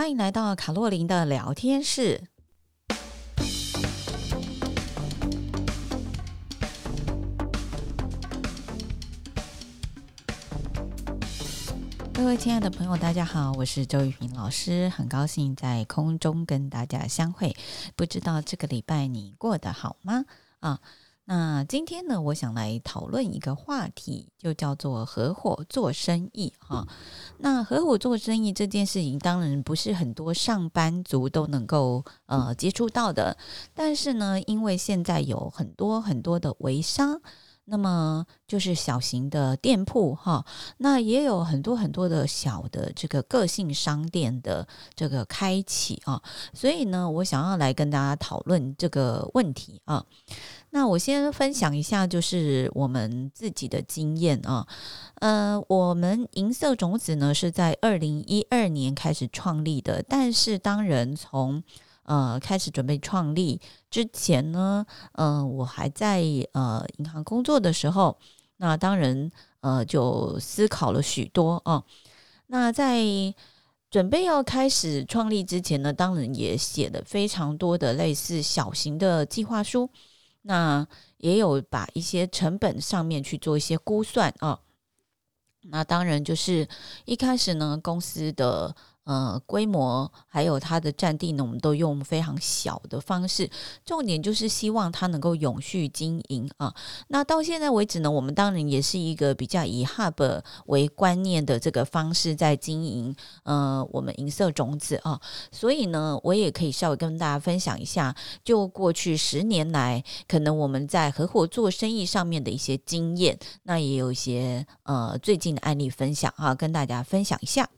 欢迎来到卡洛琳的聊天室。各位亲爱的朋友，大家好，我是周玉平老师，很高兴在空中跟大家相会。不知道这个礼拜你过得好吗？啊。那今天呢，我想来讨论一个话题，就叫做合伙做生意哈。那合伙做生意这件事情，当然不是很多上班族都能够呃接触到的。但是呢，因为现在有很多很多的微商，那么就是小型的店铺哈，那也有很多很多的小的这个个性商店的这个开启啊。所以呢，我想要来跟大家讨论这个问题啊。那我先分享一下，就是我们自己的经验啊。呃，我们银色种子呢是在二零一二年开始创立的，但是当人从呃开始准备创立之前呢，呃，我还在呃银行工作的时候，那当然呃就思考了许多啊。那在准备要开始创立之前呢，当然也写了非常多的类似小型的计划书。那也有把一些成本上面去做一些估算啊。那当然就是一开始呢，公司的。呃，规模还有它的占地呢，我们都用非常小的方式，重点就是希望它能够永续经营啊。那到现在为止呢，我们当然也是一个比较以 Hub 为观念的这个方式在经营，呃，我们银色种子啊。所以呢，我也可以稍微跟大家分享一下，就过去十年来，可能我们在合伙做生意上面的一些经验，那也有一些呃最近的案例分享啊，跟大家分享一下。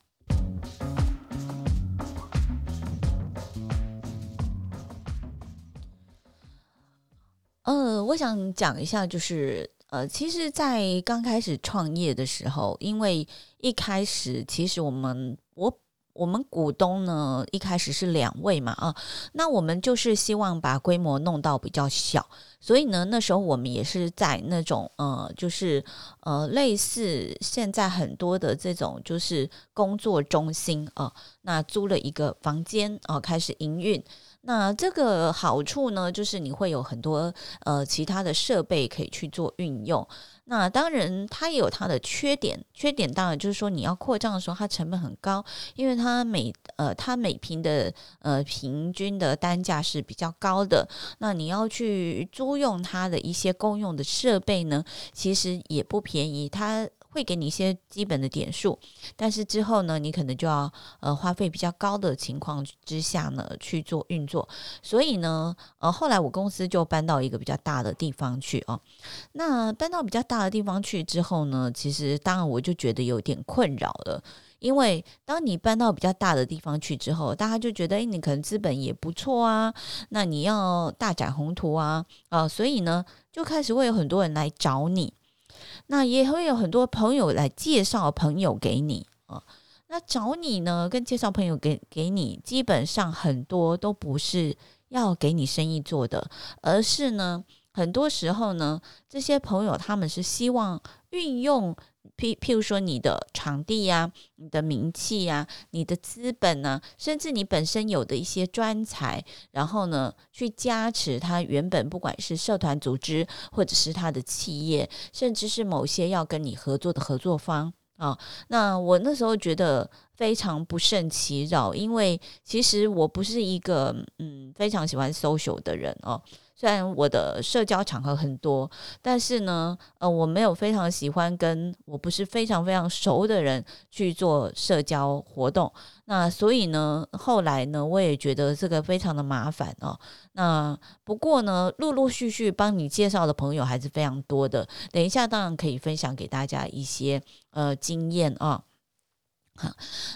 我想讲一下，就是呃，其实，在刚开始创业的时候，因为一开始其实我们我我们股东呢，一开始是两位嘛，啊，那我们就是希望把规模弄到比较小，所以呢，那时候我们也是在那种呃，就是呃，类似现在很多的这种就是工作中心啊，那租了一个房间啊，开始营运。那这个好处呢，就是你会有很多呃其他的设备可以去做运用。那当然，它也有它的缺点。缺点当然就是说，你要扩张的时候，它成本很高，因为它每呃它每平的呃平均的单价是比较高的。那你要去租用它的一些公用的设备呢，其实也不便宜。它会给你一些基本的点数，但是之后呢，你可能就要呃花费比较高的情况之下呢去做运作，所以呢，呃后来我公司就搬到一个比较大的地方去哦。那搬到比较大的地方去之后呢，其实当然我就觉得有点困扰了，因为当你搬到比较大的地方去之后，大家就觉得诶，你可能资本也不错啊，那你要大展宏图啊，啊、呃，所以呢，就开始会有很多人来找你。那也会有很多朋友来介绍朋友给你啊。那找你呢，跟介绍朋友给给你，基本上很多都不是要给你生意做的，而是呢，很多时候呢，这些朋友他们是希望运用。譬譬如说，你的场地呀、啊，你的名气呀、啊，你的资本啊，甚至你本身有的一些专才，然后呢，去加持他原本不管是社团组织，或者是他的企业，甚至是某些要跟你合作的合作方啊。那我那时候觉得非常不胜其扰，因为其实我不是一个嗯非常喜欢 social 的人哦。虽然我的社交场合很多，但是呢，呃，我没有非常喜欢跟我不是非常非常熟的人去做社交活动。那所以呢，后来呢，我也觉得这个非常的麻烦哦。那不过呢，陆陆续续帮你介绍的朋友还是非常多的。等一下，当然可以分享给大家一些呃经验啊。好，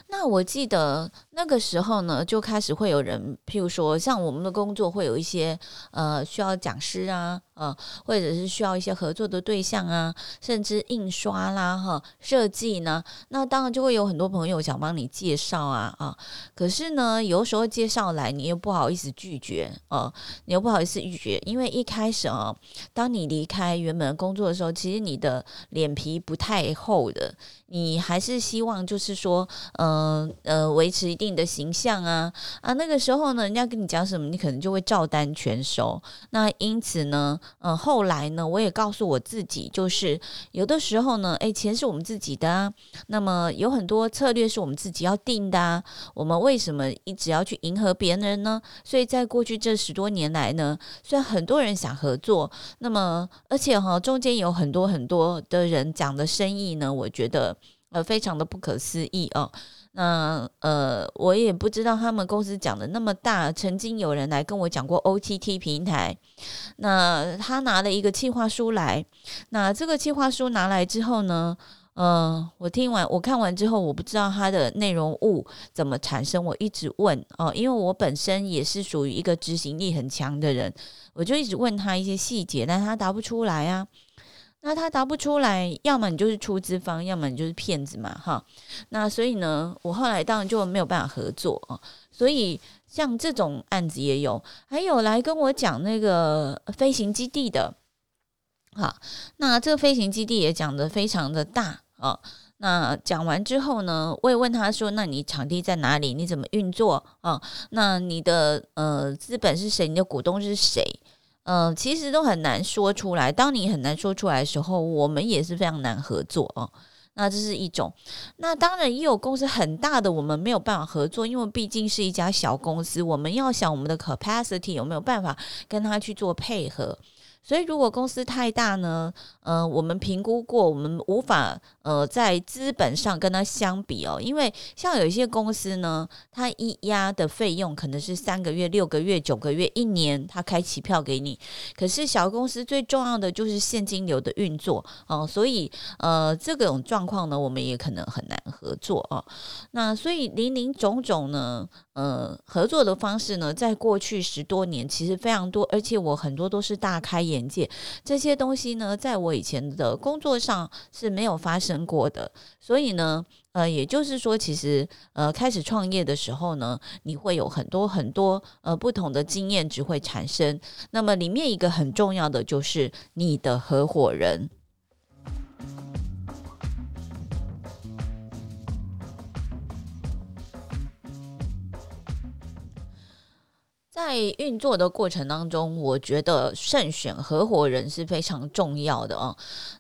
那我记得那个时候呢，就开始会有人，譬如说，像我们的工作会有一些呃需要讲师啊。嗯，或者是需要一些合作的对象啊，甚至印刷啦、哈设计呢，那当然就会有很多朋友想帮你介绍啊啊。可是呢，有时候介绍来，你又不好意思拒绝啊，你又不好意思拒绝，因为一开始啊，当你离开原本的工作的时候，其实你的脸皮不太厚的，你还是希望就是说，嗯呃，维持一定的形象啊啊，那个时候呢，人家跟你讲什么，你可能就会照单全收。那因此呢，嗯、后来呢，我也告诉我自己，就是有的时候呢，诶，钱是我们自己的啊，那么有很多策略是我们自己要定的啊，我们为什么一直要去迎合别人呢？所以在过去这十多年来呢，虽然很多人想合作，那么而且哈，中间有很多很多的人讲的生意呢，我觉得。呃，非常的不可思议哦。那呃，我也不知道他们公司讲的那么大。曾经有人来跟我讲过 OTT 平台，那他拿了一个计划书来。那这个计划书拿来之后呢，呃，我听完我看完之后，我不知道它的内容物怎么产生。我一直问哦，因为我本身也是属于一个执行力很强的人，我就一直问他一些细节，但他答不出来啊。那他答不出来，要么你就是出资方，要么你就是骗子嘛，哈。那所以呢，我后来当然就没有办法合作啊。所以像这种案子也有，还有来跟我讲那个飞行基地的，好，那这个飞行基地也讲得非常的大啊。那讲完之后呢，我也问他说：“那你场地在哪里？你怎么运作啊？那你的呃资本是谁？你的股东是谁？”嗯、其实都很难说出来。当你很难说出来的时候，我们也是非常难合作哦。那这是一种。那当然也有公司很大的，我们没有办法合作，因为毕竟是一家小公司。我们要想我们的 capacity 有没有办法跟他去做配合。所以，如果公司太大呢，呃，我们评估过，我们无法呃在资本上跟它相比哦，因为像有一些公司呢，它一押的费用可能是三个月、六个月、九个月、一年，它开期票给你。可是小公司最重要的就是现金流的运作哦，所以呃这种状况呢，我们也可能很难合作哦。那所以林林总总呢，呃，合作的方式呢，在过去十多年其实非常多，而且我很多都是大开眼。界这些东西呢，在我以前的工作上是没有发生过的，所以呢，呃，也就是说，其实呃，开始创业的时候呢，你会有很多很多呃不同的经验值会产生。那么里面一个很重要的就是你的合伙人。在运作的过程当中，我觉得慎选合伙人是非常重要的啊。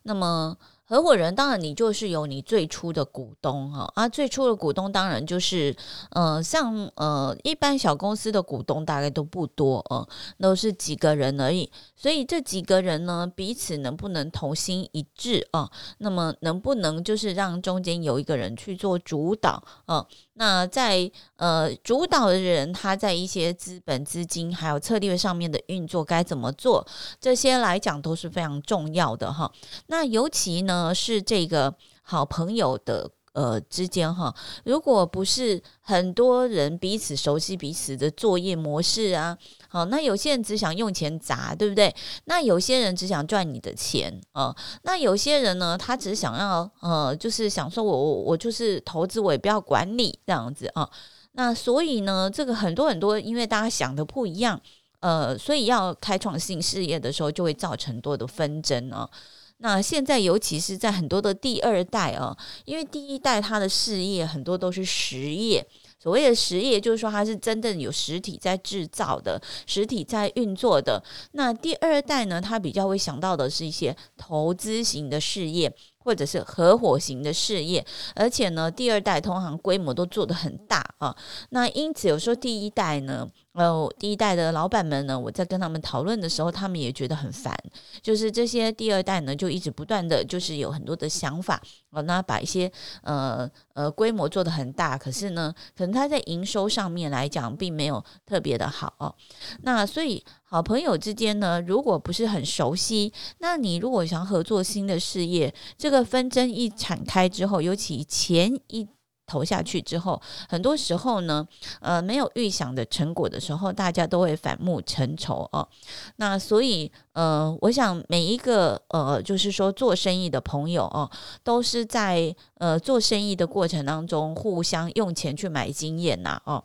那么。合伙人当然，你就是有你最初的股东哈啊，最初的股东当然就是，呃，像呃一般小公司的股东大概都不多啊，都是几个人而已。所以这几个人呢，彼此能不能同心一致啊？那么能不能就是让中间有一个人去做主导啊？那在呃主导的人，他在一些资本、资金还有策略上面的运作该怎么做？这些来讲都是非常重要的哈。那尤其呢？是这个好朋友的呃之间哈，如果不是很多人彼此熟悉彼此的作业模式啊，好，那有些人只想用钱砸，对不对？那有些人只想赚你的钱啊，那有些人呢，他只想要呃，就是想说我我我就是投资，我也不要管理这样子啊。那所以呢，这个很多很多，因为大家想的不一样，呃，所以要开创新事业的时候，就会造成多的纷争啊。那现在，尤其是在很多的第二代啊，因为第一代他的事业很多都是实业，所谓的实业就是说他是真正有实体在制造的，实体在运作的。那第二代呢，他比较会想到的是一些投资型的事业，或者是合伙型的事业，而且呢，第二代通常规模都做得很大啊。那因此，有时候第一代呢。呃，第一代的老板们呢，我在跟他们讨论的时候，他们也觉得很烦。就是这些第二代呢，就一直不断的就是有很多的想法，呃，那把一些呃呃规模做得很大，可是呢，可能他在营收上面来讲，并没有特别的好哦。那所以好朋友之间呢，如果不是很熟悉，那你如果想合作新的事业，这个纷争一敞开之后，尤其前一。投下去之后，很多时候呢，呃，没有预想的成果的时候，大家都会反目成仇哦。那所以，呃，我想每一个呃，就是说做生意的朋友哦，都是在呃做生意的过程当中互相用钱去买经验呐哦。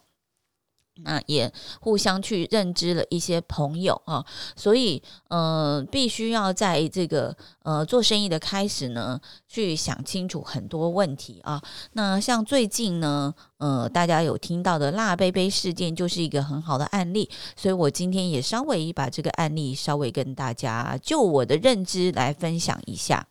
那也互相去认知了一些朋友啊，所以呃，必须要在这个呃做生意的开始呢，去想清楚很多问题啊。那像最近呢，呃，大家有听到的辣杯杯事件，就是一个很好的案例。所以我今天也稍微把这个案例稍微跟大家就我的认知来分享一下。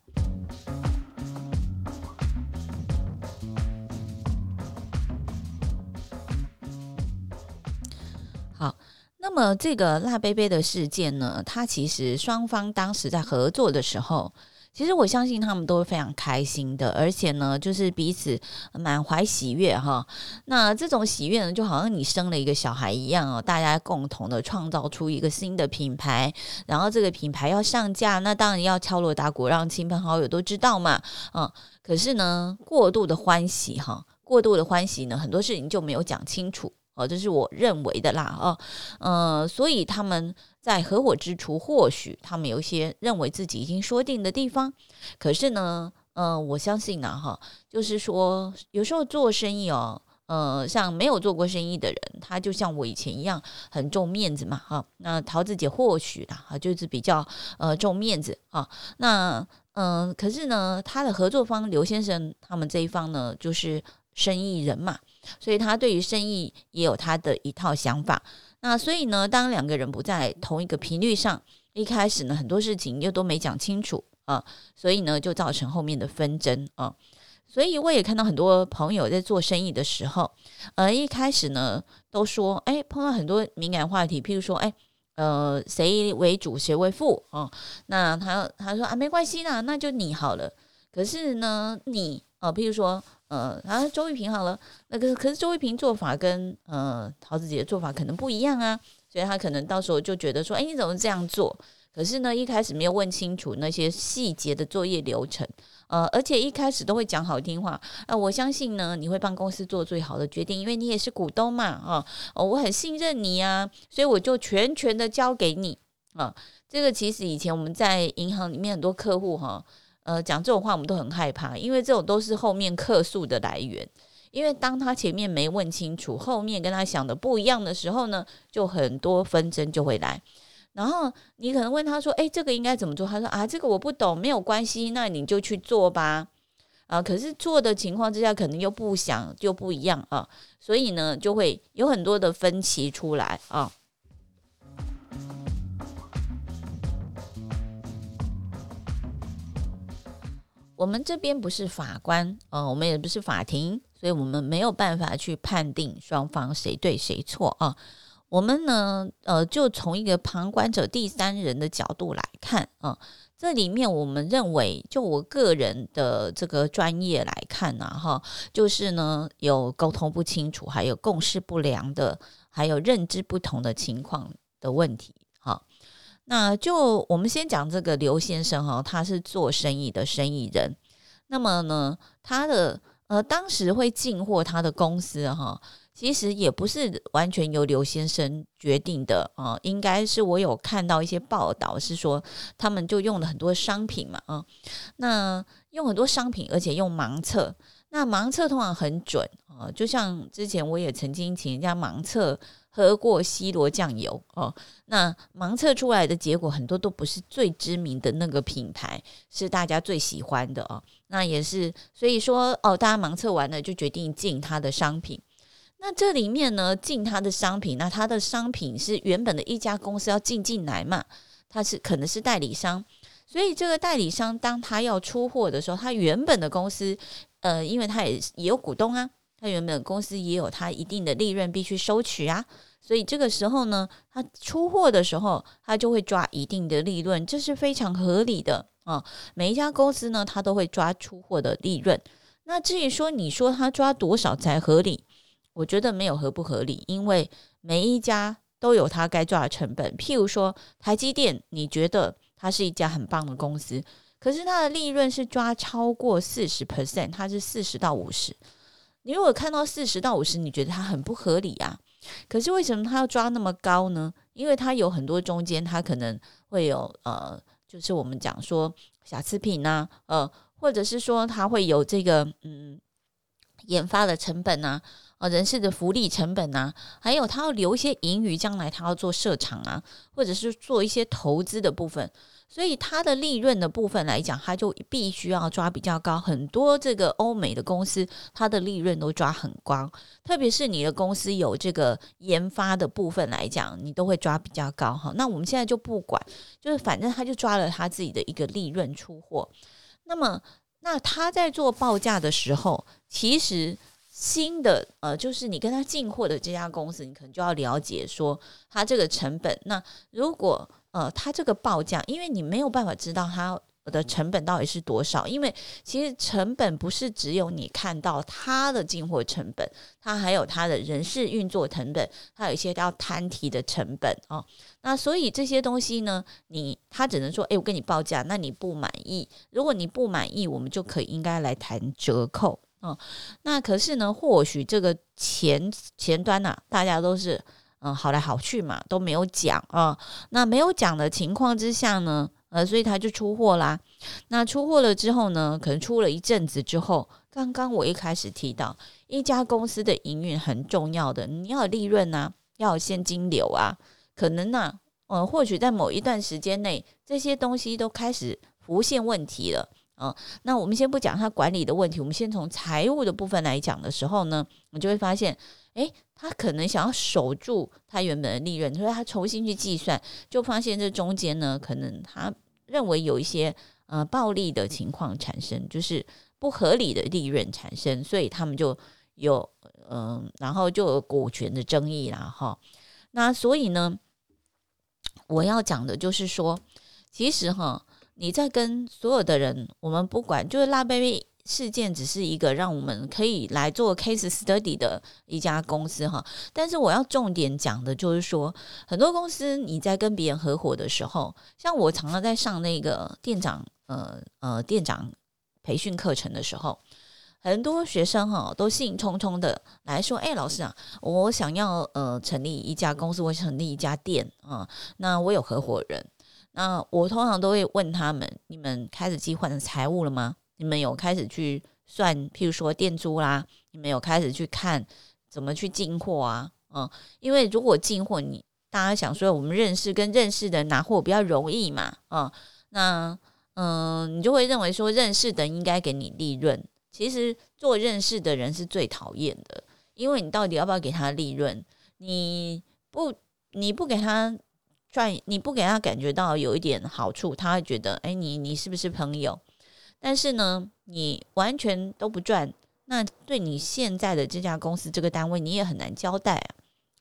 那么这个辣杯杯的事件呢，它其实双方当时在合作的时候，其实我相信他们都是非常开心的，而且呢，就是彼此满怀喜悦哈。那这种喜悦呢，就好像你生了一个小孩一样哦，大家共同的创造出一个新的品牌，然后这个品牌要上架，那当然要敲锣打鼓，让亲朋好友都知道嘛。嗯，可是呢，过度的欢喜哈，过度的欢喜呢，很多事情就没有讲清楚。哦，这是我认为的啦，哦，呃，所以他们在合伙之初，或许他们有一些认为自己已经说定的地方，可是呢，呃，我相信呢，哈，就是说，有时候做生意哦，呃，像没有做过生意的人，他就像我以前一样，很重面子嘛，哈，那桃子姐或许啦，哈，就是比较呃重面子啊，那嗯、可是呢，他的合作方刘先生他们这一方呢，就是生意人嘛。所以他对于生意也有他的一套想法。那所以呢，当两个人不在同一个频率上，一开始呢，很多事情又都没讲清楚啊，所以呢，就造成后面的纷争啊。所以我也看到很多朋友在做生意的时候，呃，一开始呢都说，哎，碰到很多敏感话题，譬如说，哎，呃，谁为主，谁为副啊？那他他说啊，没关系啦，那就你好了。可是呢，你啊，譬如说。呃，然后周玉平好了，那个可是周玉平做法跟呃桃子姐的做法可能不一样啊，所以他可能到时候就觉得说，哎，你怎么这样做？可是呢，一开始没有问清楚那些细节的作业流程，呃，而且一开始都会讲好听话，啊、我相信呢，你会帮公司做最好的决定，因为你也是股东嘛，啊、呃，我很信任你啊，所以我就全权的交给你啊、这个其实以前我们在银行里面很多客户哈。呃，讲这种话我们都很害怕，因为这种都是后面客诉的来源。因为当他前面没问清楚，后面跟他想的不一样的时候呢，就很多纷争就会来。然后你可能问他说：“诶，这个应该怎么做？”他说：“啊，这个我不懂，没有关系，那你就去做吧。”啊，可是做的情况之下，可能又不想就不一样啊，所以呢，就会有很多的分歧出来啊。我们这边不是法官，呃，我们也不是法庭，所以我们没有办法去判定双方谁对谁错啊。我们呢，呃，就从一个旁观者、第三人的角度来看啊，这里面我们认为，就我个人的这个专业来看呢，哈，就是呢，有沟通不清楚，还有共识不良的，还有认知不同的情况的问题，那就我们先讲这个刘先生哈，他是做生意的生意人。那么呢，他的呃当时会进货他的公司哈，其实也不是完全由刘先生决定的啊，应该是我有看到一些报道是说，他们就用了很多商品嘛啊，那用很多商品，而且用盲测，那盲测通常很准啊，就像之前我也曾经请人家盲测。喝过西罗酱油哦，那盲测出来的结果很多都不是最知名的那个品牌，是大家最喜欢的哦。那也是，所以说哦，大家盲测完了就决定进他的商品。那这里面呢，进他的商品，那他的商品是原本的一家公司要进进来嘛，他是可能是代理商，所以这个代理商当他要出货的时候，他原本的公司，呃，因为他也也有股东啊。他原本公司也有他一定的利润必须收取啊，所以这个时候呢，他出货的时候，他就会抓一定的利润，这是非常合理的啊。每一家公司呢，他都会抓出货的利润。那至于说你说他抓多少才合理，我觉得没有合不合理，因为每一家都有他该抓的成本。譬如说台积电，你觉得它是一家很棒的公司，可是它的利润是抓超过四十 percent，它是四十到五十。你如果看到四十到五十，你觉得它很不合理啊？可是为什么它要抓那么高呢？因为它有很多中间，它可能会有呃，就是我们讲说瑕疵品呐，呃，或者是说它会有这个嗯研发的成本呐，啊，人事的福利成本啊，还有他要留一些盈余，将来他要做设厂啊，或者是做一些投资的部分，所以他的利润的部分来讲，他就必须要抓比较高。很多这个欧美的公司，它的利润都抓很高，特别是你的公司有这个研发的部分来讲，你都会抓比较高哈。那我们现在就不管，就是反正他就抓了他自己的一个利润出货。那么，那他在做报价的时候，其实。新的呃，就是你跟他进货的这家公司，你可能就要了解说他这个成本。那如果呃，他这个报价，因为你没有办法知道他的成本到底是多少，因为其实成本不是只有你看到他的进货成本，他还有他的人事运作成本，还有一些要摊提的成本哦。那所以这些东西呢，你他只能说，诶，我跟你报价，那你不满意？如果你不满意，我们就可以应该来谈折扣。嗯，那可是呢，或许这个前前端呐、啊，大家都是嗯好来好去嘛，都没有讲啊。那没有讲的情况之下呢，呃，所以他就出货啦。那出货了之后呢，可能出了一阵子之后，刚刚我一开始提到，一家公司的营运很重要的，你要有利润啊，要有现金流啊，可能呢、啊，呃，或许在某一段时间内，这些东西都开始浮现问题了。嗯，那我们先不讲他管理的问题，我们先从财务的部分来讲的时候呢，我就会发现，诶，他可能想要守住他原本的利润，所以他重新去计算，就发现这中间呢，可能他认为有一些呃暴利的情况产生，就是不合理的利润产生，所以他们就有嗯、然后就有股权的争议啦，哈。那所以呢，我要讲的就是说，其实哈。你在跟所有的人，我们不管，就是辣杯杯事件只是一个让我们可以来做 case study 的一家公司哈。但是我要重点讲的就是说，很多公司你在跟别人合伙的时候，像我常常在上那个店长呃呃店长培训课程的时候，很多学生哈都兴冲冲的来说，哎，老师啊，我想要呃成立一家公司，我想成立一家店啊，那我有合伙人。那我通常都会问他们：你们开始计划财务了吗？你们有开始去算，譬如说店租啦，你们有开始去看怎么去进货啊？嗯，因为如果进货，你大家想说我们认识跟认识的拿货比较容易嘛，嗯，那嗯，你就会认为说认识的应该给你利润。其实做认识的人是最讨厌的，因为你到底要不要给他利润？你不，你不给他。赚你不给他感觉到有一点好处，他会觉得哎，你你是不是朋友？但是呢，你完全都不赚，那对你现在的这家公司这个单位，你也很难交代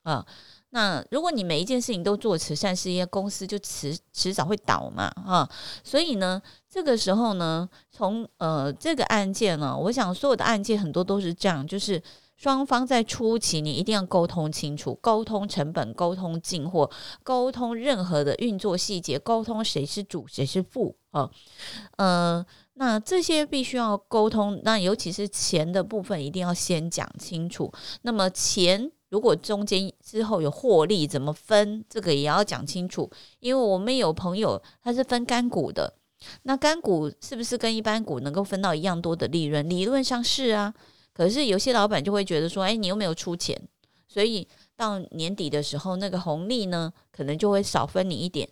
啊。啊，那如果你每一件事情都做慈善事业，公司就迟迟早会倒嘛啊。所以呢，这个时候呢，从呃这个案件呢，我想所有的案件很多都是这样，就是。双方在初期，你一定要沟通清楚，沟通成本，沟通进货，沟通任何的运作细节，沟通谁是主，谁是副啊，呃，那这些必须要沟通。那尤其是钱的部分，一定要先讲清楚。那么钱如果中间之后有获利，怎么分？这个也要讲清楚。因为我们有朋友他是分干股的，那干股是不是跟一般股能够分到一样多的利润？理论上是啊。可是有些老板就会觉得说，哎，你又没有出钱，所以到年底的时候，那个红利呢，可能就会少分你一点。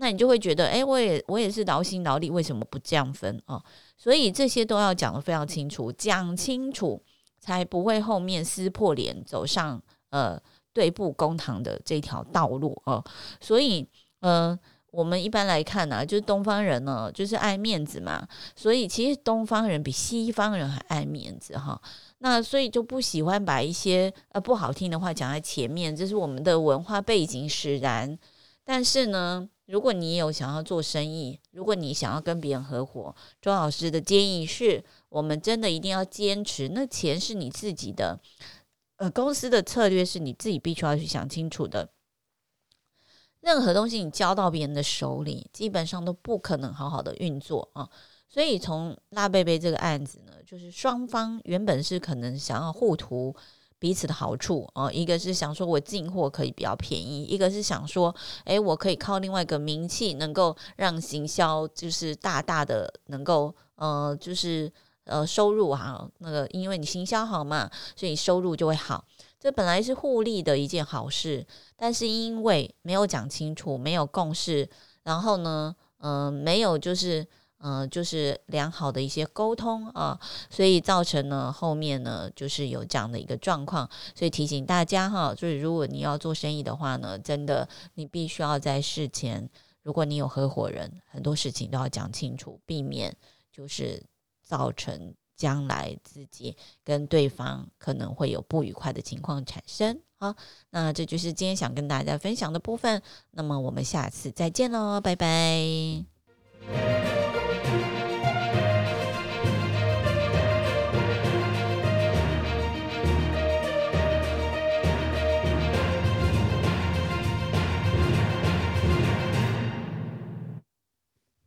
那你就会觉得，哎，我也我也是劳心劳力，为什么不这样分啊？所以这些都要讲得非常清楚，讲清楚才不会后面撕破脸，走上呃对簿公堂的这条道路哦。所以，嗯、我们一般来看呢、就是东方人呢，就是爱面子嘛，所以其实东方人比西方人还爱面子哈。那所以就不喜欢把一些呃不好听的话讲在前面，这是我们的文化背景使然。但是呢，如果你有想要做生意，如果你想要跟别人合伙，周老师的建议是，我们真的一定要坚持，那钱是你自己的，呃，公司的策略是你自己必须要去想清楚的。任何东西你交到别人的手里，基本上都不可能好好的运作啊。所以从拉贝贝这个案子呢，就是双方原本是可能想要互图彼此的好处啊，一个是想说我进货可以比较便宜，一个是想说，诶，我可以靠另外一个名气，能够让行销就是大大的能够呃，就是呃收入哈，那个因为你行销好嘛，所以收入就会好。这本来是互利的一件好事，但是因为没有讲清楚，没有共识，然后呢，嗯、呃，没有就是。嗯、就是良好的一些沟通啊，所以造成呢后面呢就是有这样的一个状况，所以提醒大家哈，就是如果你要做生意的话呢，真的你必须要在事前，如果你有合伙人，很多事情都要讲清楚，避免就是造成将来自己跟对方可能会有不愉快的情况产生。好，那这就是今天想跟大家分享的部分，那么我们下次再见喽，拜拜。